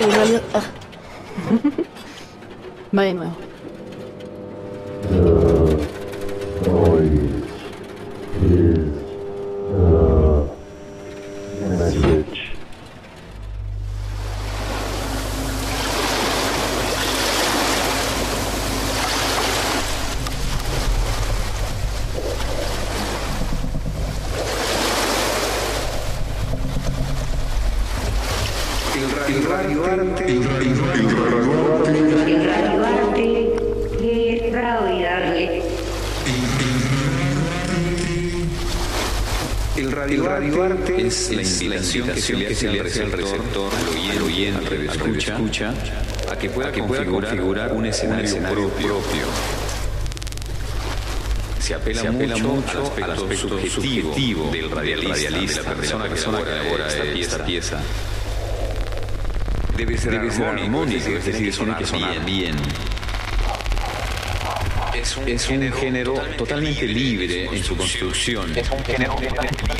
en realidad... ah. Va de nuevo. Invitación que se le hace al receptor, al oyente, al escucha, escucha, a que pueda, configurar, un escenario, propio. Se apela, mucho, al aspecto, subjetivo, del radialista, de la persona, que elabora esta pieza. Debe ser, armónico, es decir, tiene que sonar bien. Es un, género totalmente libre en su construcción. Es un género totalmente libre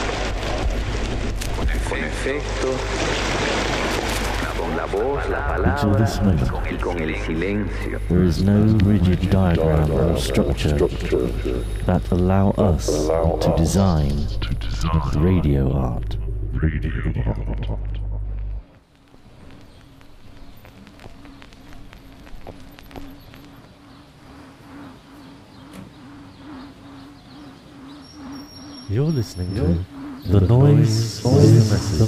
con efectos, con la voz, la Until palabra this moment, y con el silencio. there is no rigid diagram or structure that allow us to design radio art. Radio art. You're listening to the noise, the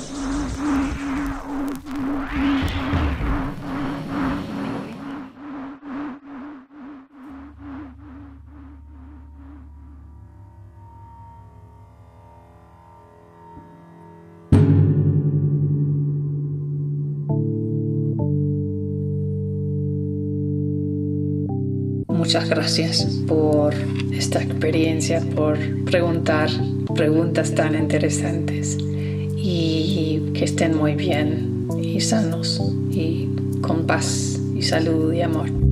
Gracias por esta experiencia, por preguntar preguntas tan interesantes y que estén muy bien y sanos y con paz y salud y amor.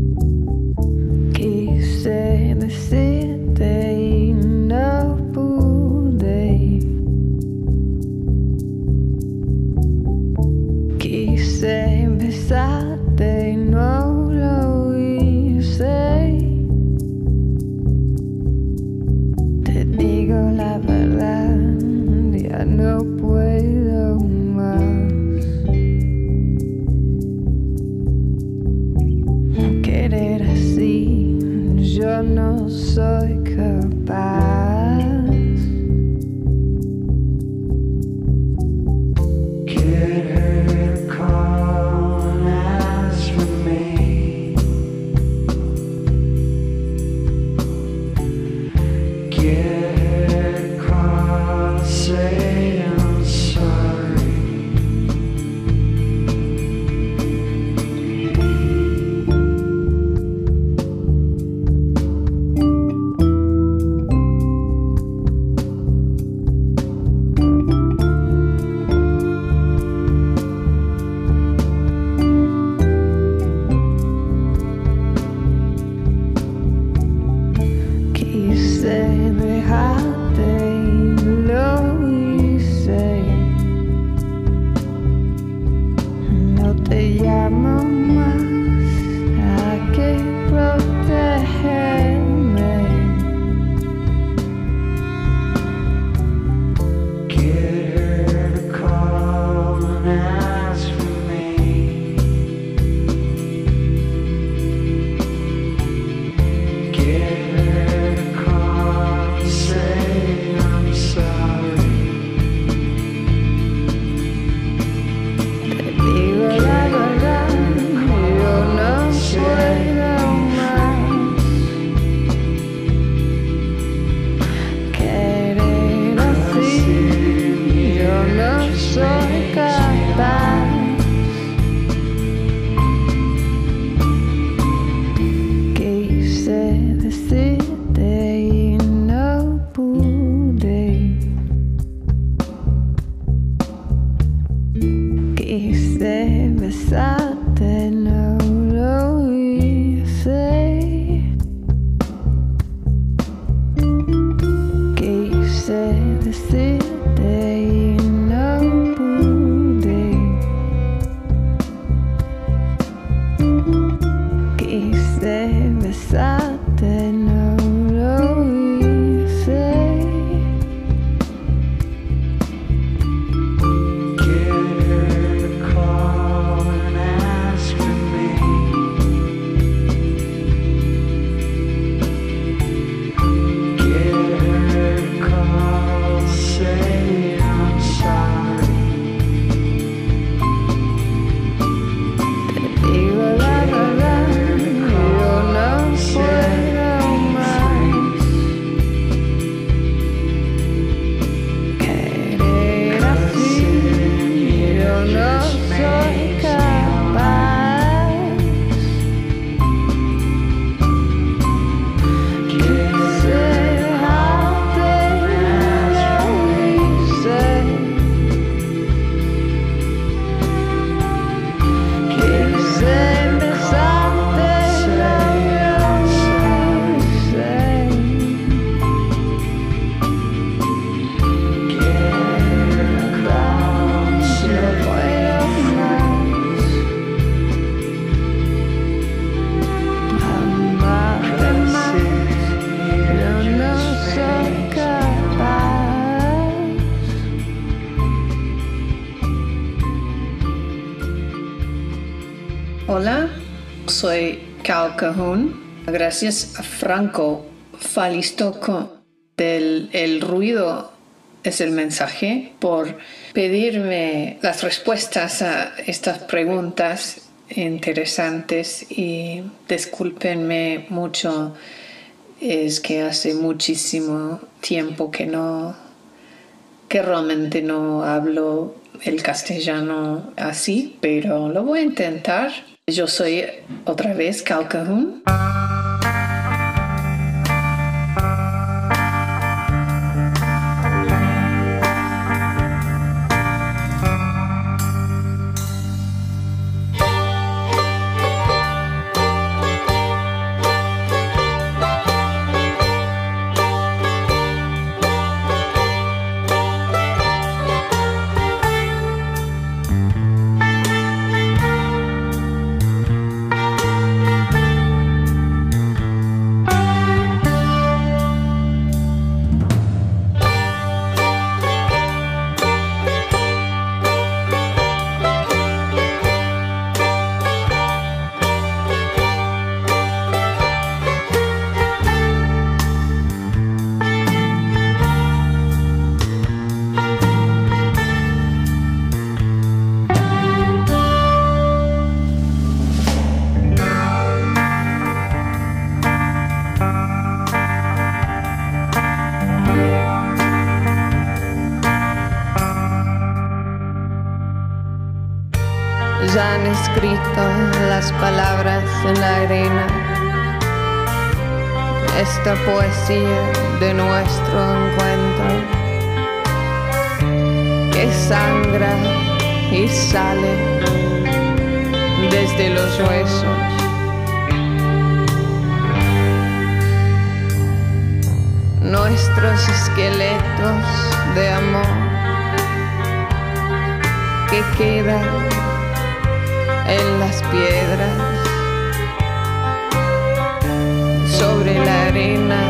Gracias a Franco Falistoco del El Ruido es el mensaje por pedirme las respuestas a estas preguntas interesantes y discúlpenme mucho es que hace muchísimo tiempo que no que realmente no hablo el castellano así pero lo voy a intentar yo soy otra vez Cal. De amor que quedan en las piedras sobre la arena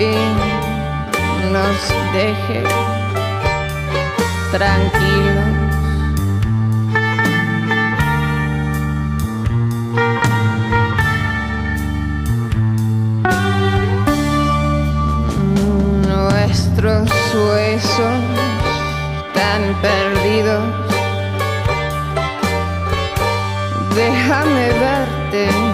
fin nos deje tranquilos. Nuestros huesos tan perdidos Déjame verte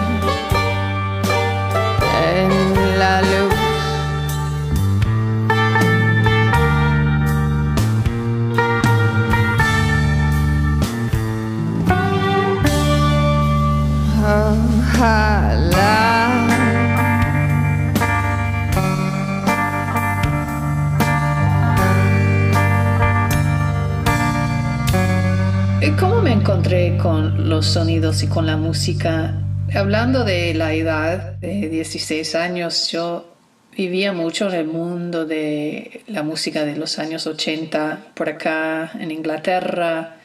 con los sonidos y con la música? Hablando de la edad de 16 años, yo vivía mucho en el mundo de la música de los años 80, por acá en Inglaterra,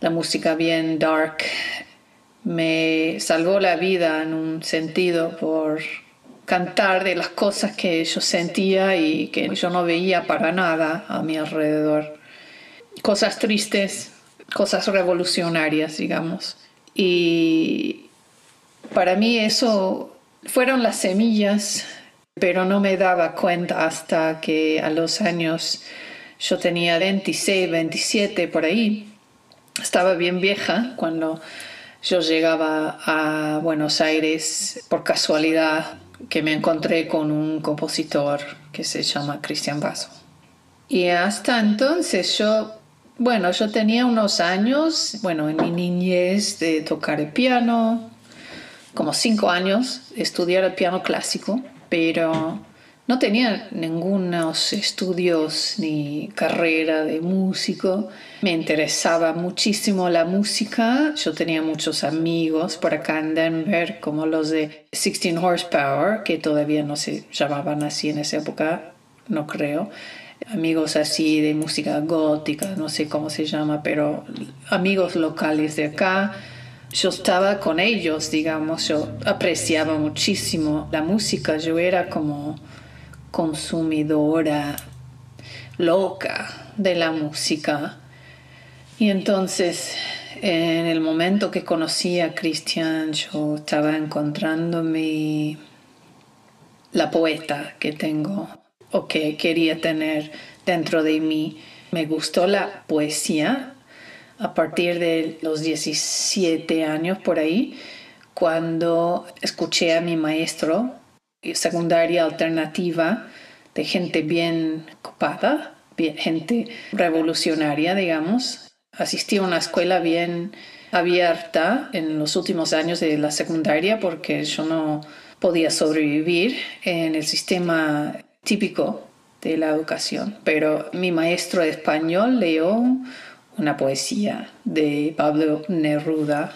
la música bien dark. Me salvó la vida en un sentido por cantar de las cosas que yo sentía y que yo no veía para nada a mi alrededor. Cosas tristes, cosas revolucionarias, digamos. Y Para mí eso fueron las semillas, pero no me daba cuenta hasta que a los años yo tenía 26, 27 por ahí. Estaba bien vieja cuando yo llegaba a Buenos Aires por casualidad que me encontré con un compositor que se llama Cristian Basso. Y hasta entonces yo, bueno, yo tenía unos años, bueno, en mi niñez de tocar el piano, como cinco años, estudiar el piano clásico, pero no tenía ningunos estudios ni carrera de músico. Me interesaba muchísimo la música. Yo tenía muchos amigos por acá en Denver, como los de 16 Horsepower, que todavía no se llamaban así en esa época, no creo. Amigos así de música gótica, no sé cómo se llama, pero amigos locales de acá. Yo estaba con ellos, digamos, yo apreciaba muchísimo la música. Yo era como consumidora loca de la música. Y entonces, en el momento que conocí a Cristian, yo estaba encontrándome la poeta que tengo o que quería tener dentro de mí. Me gustó la poesía a partir de los 17 años por ahí, cuando escuché a mi maestro secundaria alternativa de gente bien copada, gente revolucionaria, digamos. Asistí a una escuela bien abierta en los últimos años de la secundaria porque yo no podía sobrevivir en el sistema típico de la educación. Pero mi maestro de español leyó una poesía de Pablo Neruda.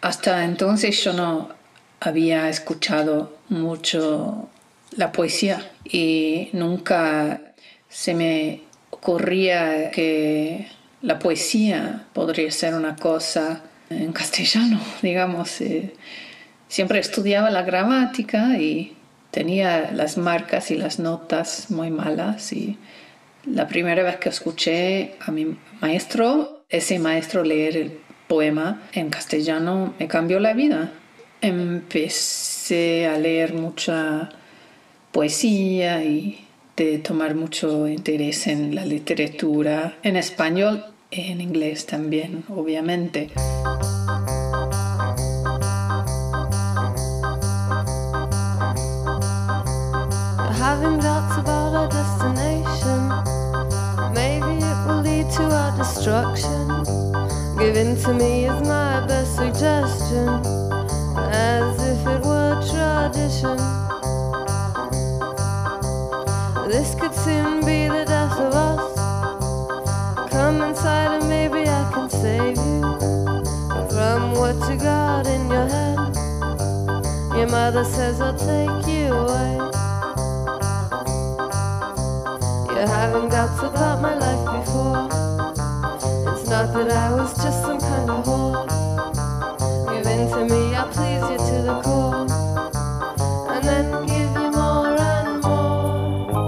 Hasta entonces yo no había escuchado mucho la poesía y nunca se me ocurría que la poesía podría ser una cosa en castellano, digamos. Eh, siempre estudiaba la gramática y tenía las marcas y las notas muy malas y la primera vez que escuché a mi maestro, ese maestro leer el poema en castellano, me cambió la vida. Empecé a leer mucha poesía y de tomar mucho interés en la literatura, en español y en inglés también, obviamente. Given to me is my best suggestion, as if it were tradition. This could soon be the death of us. Come inside and maybe I can save you from what you got in your head. Your mother says I'll take you away. To me, I'll please you to the core. And then give you more and more.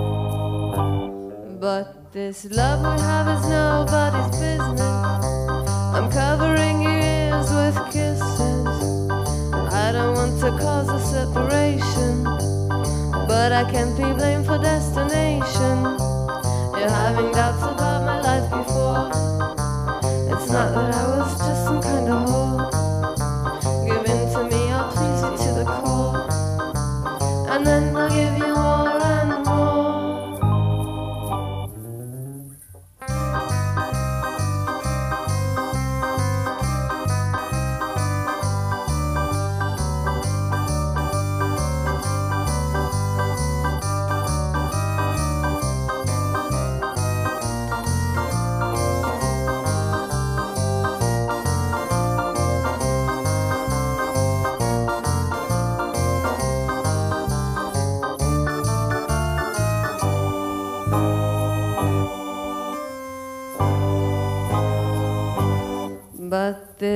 But this love we have is nobody's business. I'm covering your ears with kisses. I don't want to cause a separation, but I can't be blamed for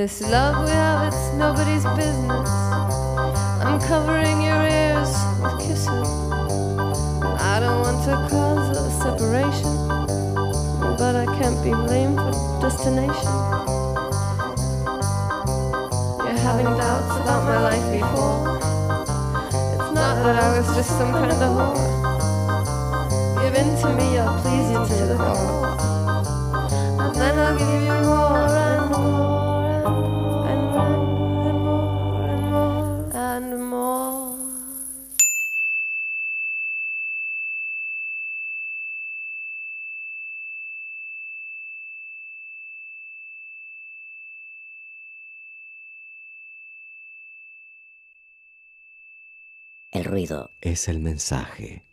this love we have, it's nobody's business. I'm covering your ears with kisses. I don't want to cause a separation, but I can't be blamed for destination. You're having doubts about my life before. It's not that I was just some kind of a whore. Give in to me, I'll please you to the core. And then I'll give you more Es el mensaje.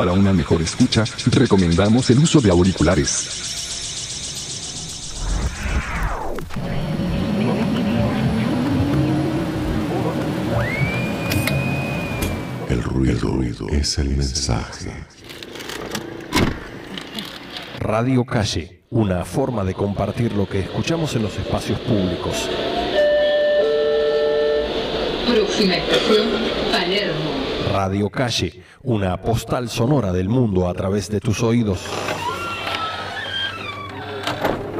Para una mejor escucha, recomendamos el uso de auriculares. El ruido, es el mensaje. Radio Calle, una forma de compartir lo que escuchamos en los espacios públicos. Próxima estación, Palermo. Radio Calle, una postal sonora del mundo a través de tus oídos.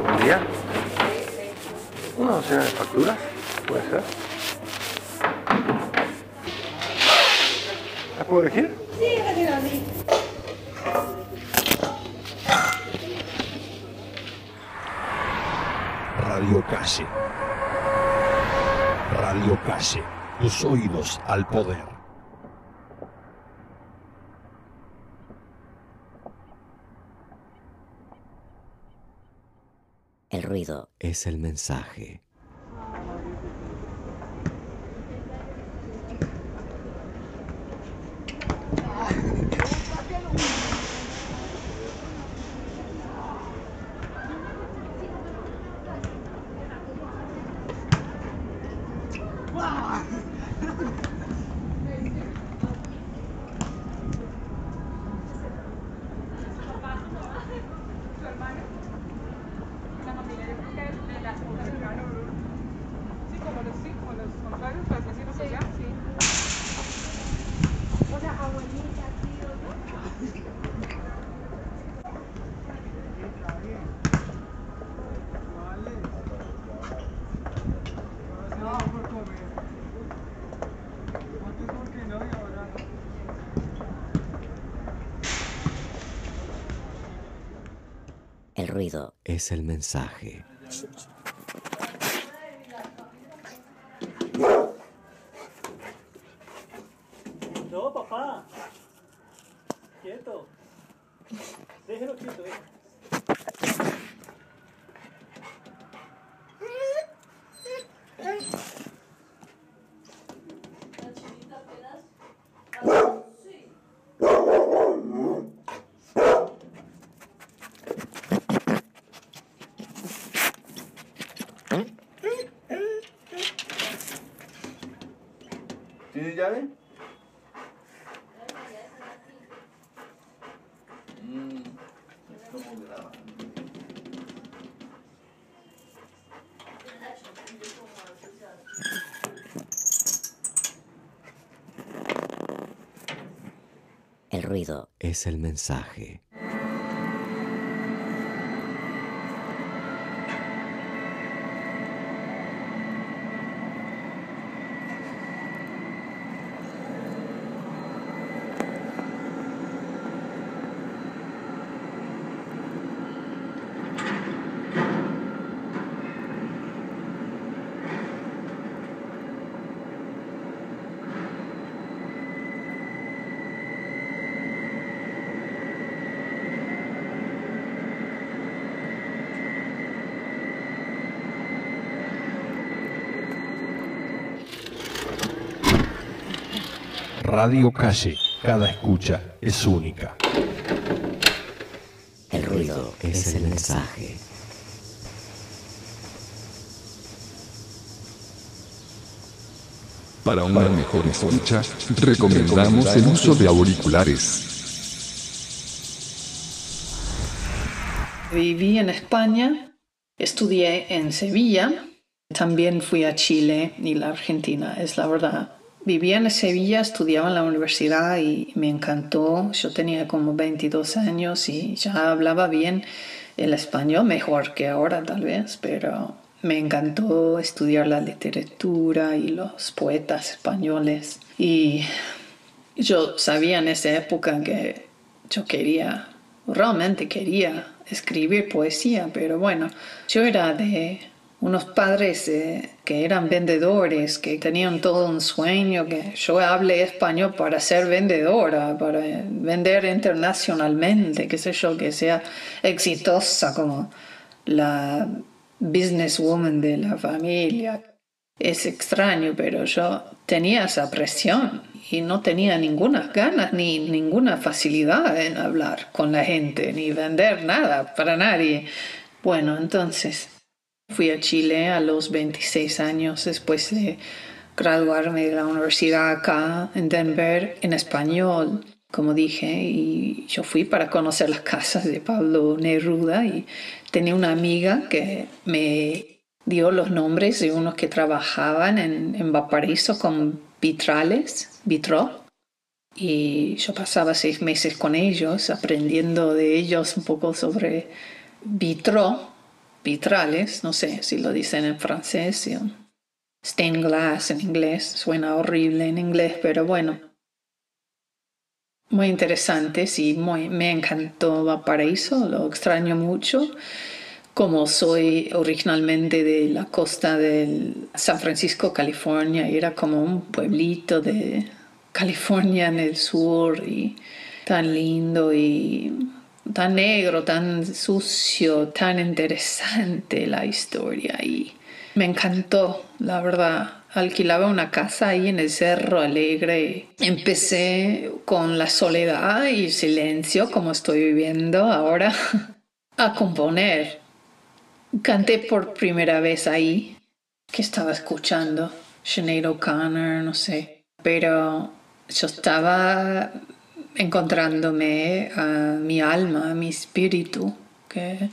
Buen día. ¿Una docena de facturas? ¿Puede ser? ¿Las puedo elegir? Sí, gracias. Radio Calle. Radio Calle, tus oídos al poder. Es el mensaje. El ruido es el mensaje. No, papá. Quieto. Déjelo quieto. ¿Tiene llave? El ruido es el mensaje. Radio Calle, cada escucha es única. El ruido es el mensaje. Para una mejor escucha, recomendamos el uso de auriculares. Viví en España, estudié en Sevilla, también fui a Chile y la Argentina, es la verdad. Vivía en Sevilla, estudiaba en la universidad y me encantó. Yo tenía como 22 años y ya hablaba bien el español, mejor que ahora tal vez, pero me encantó estudiar la literatura y los poetas españoles. Y yo sabía en esa época que yo quería, realmente quería escribir poesía, pero bueno, yo era de unos padres eh, que eran vendedores, que tenían todo un sueño, que yo hable español para ser vendedora, para vender internacionalmente, qué sé yo, que sea exitosa como la businesswoman de la familia. Es extraño, pero yo tenía esa presión y no tenía ninguna ganas ni ninguna facilidad en hablar con la gente ni vender nada para nadie. Bueno, entonces fui a Chile a los 26 años después de graduarme de la universidad acá en Denver en español, como dije, y yo fui para conocer las casas de Pablo Neruda y tenía una amiga que me dio los nombres de unos que trabajaban en, en Valparaíso con vitrales, vitro, y yo pasaba seis meses con ellos aprendiendo de ellos un poco sobre vitro, vitrales, no sé si lo dicen en francés, stained glass en inglés, suena horrible en inglés, pero bueno. Muy interesante, sí, muy, me encantó Valparaíso, lo extraño mucho. Como soy originalmente de la costa de San Francisco, California, era como un pueblito de California en el sur y tan lindo y tan negro, tan sucio, tan interesante la historia y me encantó, la verdad. Alquilaba una casa ahí en el Cerro Alegre. Empecé con la soledad y silencio, como estoy viviendo ahora, a componer. Canté por primera vez ahí, que estaba escuchando, Sinead O'Connor, no sé. Pero yo estaba encontrándome a mi alma, a mi espíritu, que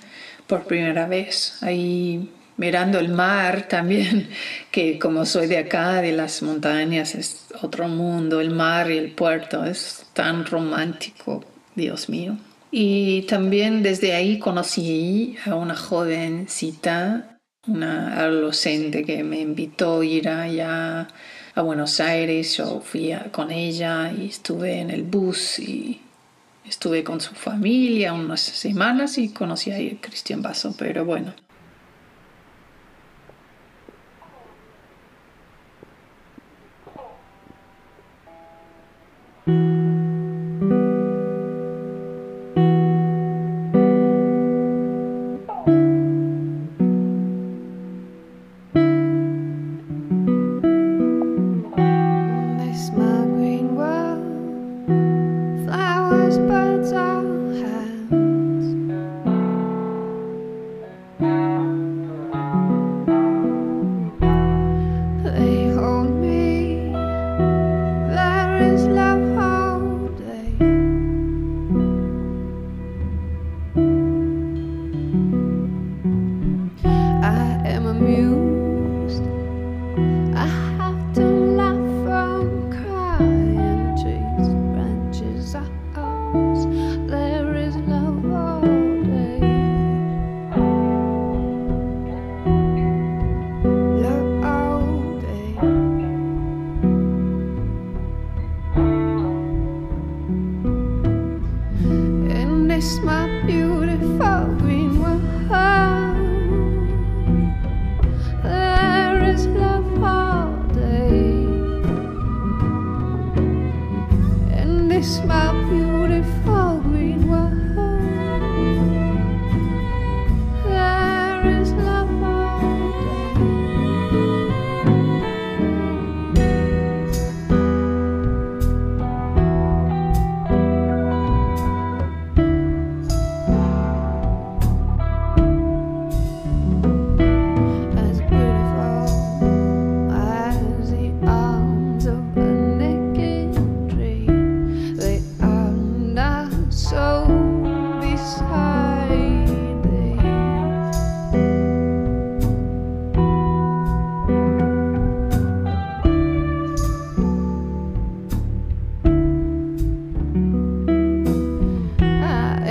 por primera vez ahí mirando el mar también, que como soy de acá, de las montañas, es otro mundo, el mar y el puerto, es tan romántico, Dios mío. Y también desde ahí conocí a una jovencita, una adolescente que me invitó a ir allá Buenos Aires, yo fui con ella y estuve en el bus y estuve con su familia unas semanas y conocí a Cristian Basso, pero bueno.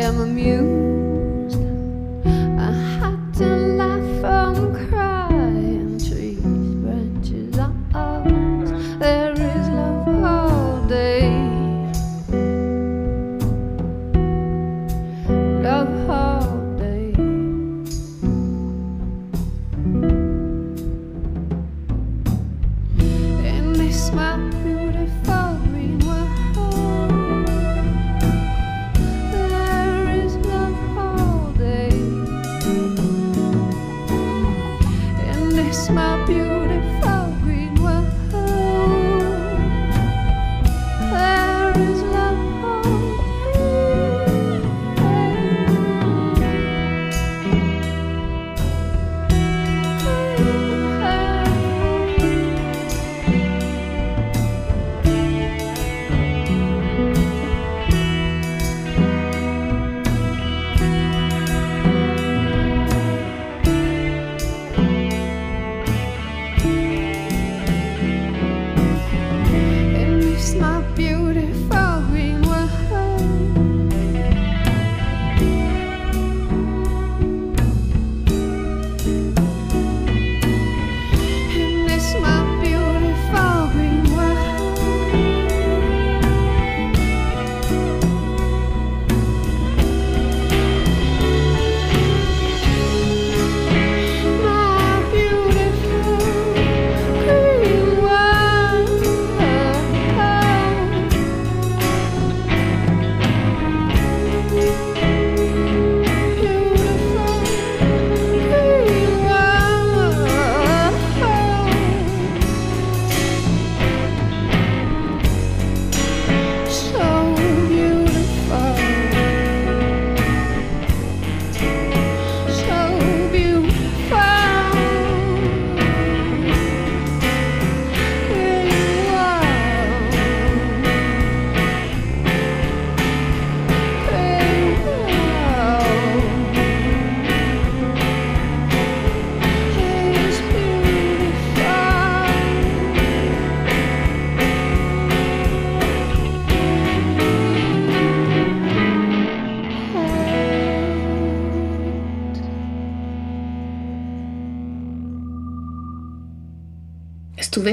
I'm amused.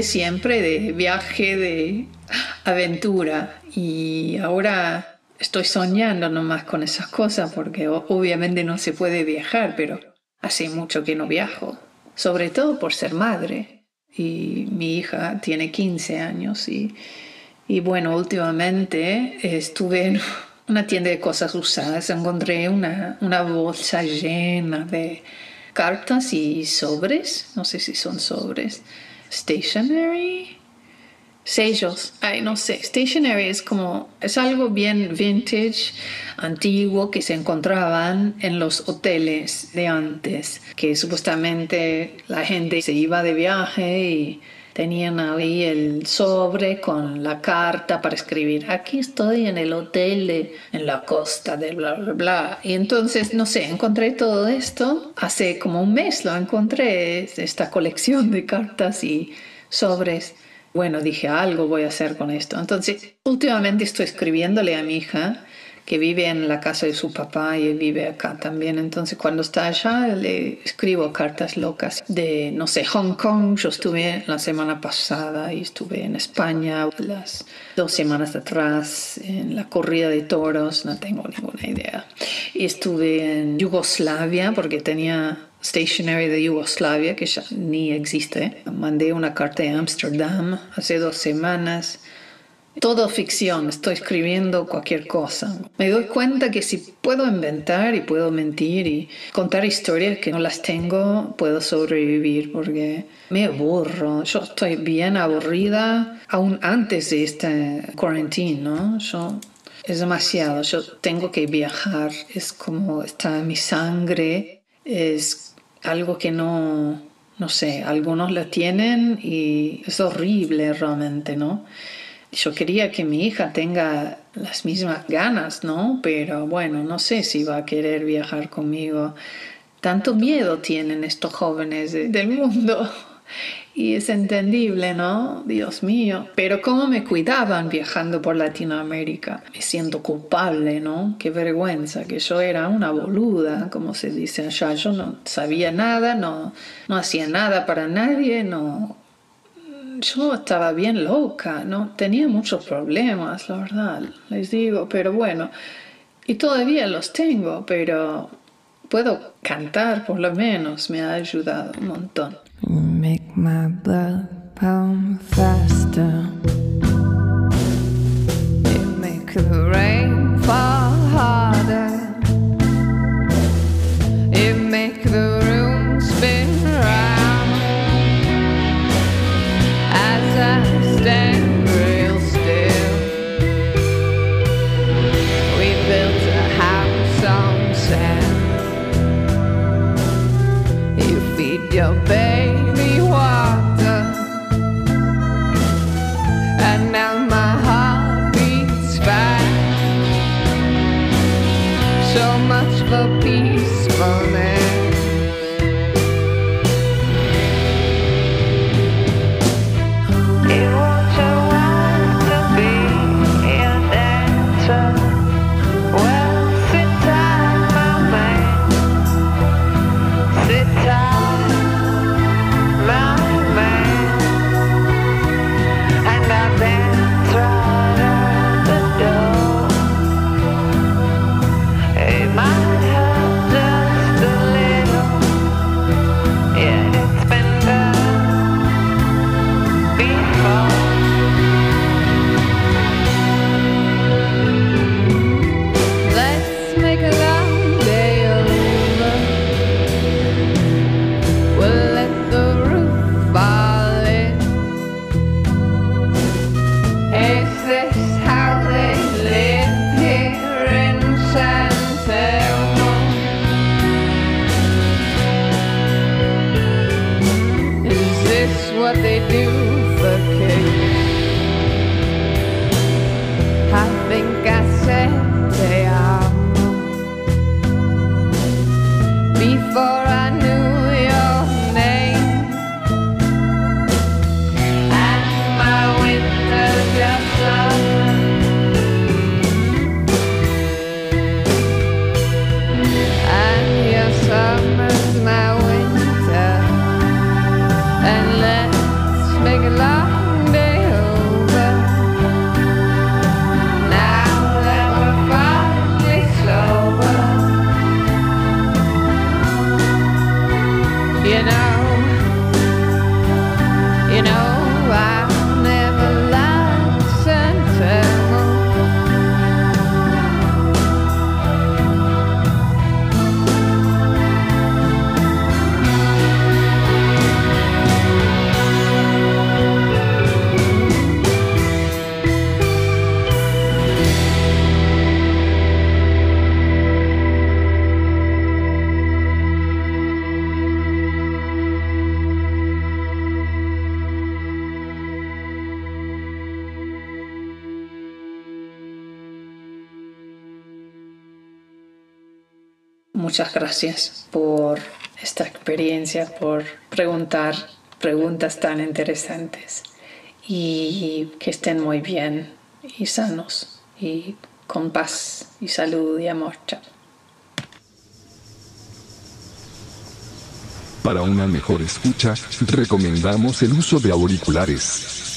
Siempre de viaje, de aventura. Y ahora estoy soñando nomás con esas cosas porque obviamente no se puede viajar, pero hace mucho que no viajo, sobre todo por ser madre. Y mi hija tiene 15 años y, y bueno, últimamente estuve en una tienda de cosas usadas, encontré una, una bolsa llena de cartas y sobres, no sé si son sobres, stationery, sellos, ay no sé, stationery es como, es algo bien vintage, antiguo que se encontraban en los hoteles de antes, que supuestamente la gente se iba de viaje y tenían ahí el sobre con la carta para escribir, aquí estoy en el hotel de, en la costa de bla, bla, bla. Y entonces, no sé, encontré todo esto, hace como un mes lo encontré, esta colección de cartas y sobres. Bueno, dije, algo voy a hacer con esto. Entonces, últimamente estoy escribiéndole a mi hija que vive en la casa de su papá y él vive acá también. Entonces cuando está allá le escribo cartas locas de, no sé, Hong Kong. Yo estuve la semana pasada y estuve en España las dos semanas atrás en la corrida de toros, no tengo ninguna idea. Y estuve en Yugoslavia porque tenía stationery de Yugoslavia que ya ni existe. Mandé una carta de Amsterdam hace dos semanas todo ficción, estoy escribiendo cualquier cosa. Me doy cuenta que si puedo inventar y puedo mentir y contar historias que no las tengo, puedo sobrevivir porque me aburro. Yo estoy bien aburrida aún antes de este cuarentena, ¿no? Yo es demasiado. Yo tengo que viajar, es como está mi sangre, es algo que no, no sé, algunos lo tienen y es horrible realmente, ¿no? Yo quería que mi hija tenga las mismas ganas, ¿no? Pero bueno, no sé si va a querer viajar conmigo. Tanto miedo tienen estos jóvenes del mundo. Y es entendible, ¿no? Dios mío. Pero cómo me cuidaban viajando por Latinoamérica. Me siento culpable, ¿no? Qué vergüenza, que yo era una boluda, como se dice allá. Yo no sabía nada, no, no hacía nada para nadie, no yo estaba bien loca, ¿no? Tenía muchos problemas, la verdad, les digo, pero bueno, y todavía los tengo, pero puedo cantar por lo menos, me ha ayudado un montón. Make my blood faster. Gracias por esta experiencia, por preguntar preguntas tan interesantes y que estén muy bien y sanos y con paz y salud y amor. Chao. Para una mejor escucha, recomendamos el uso de auriculares.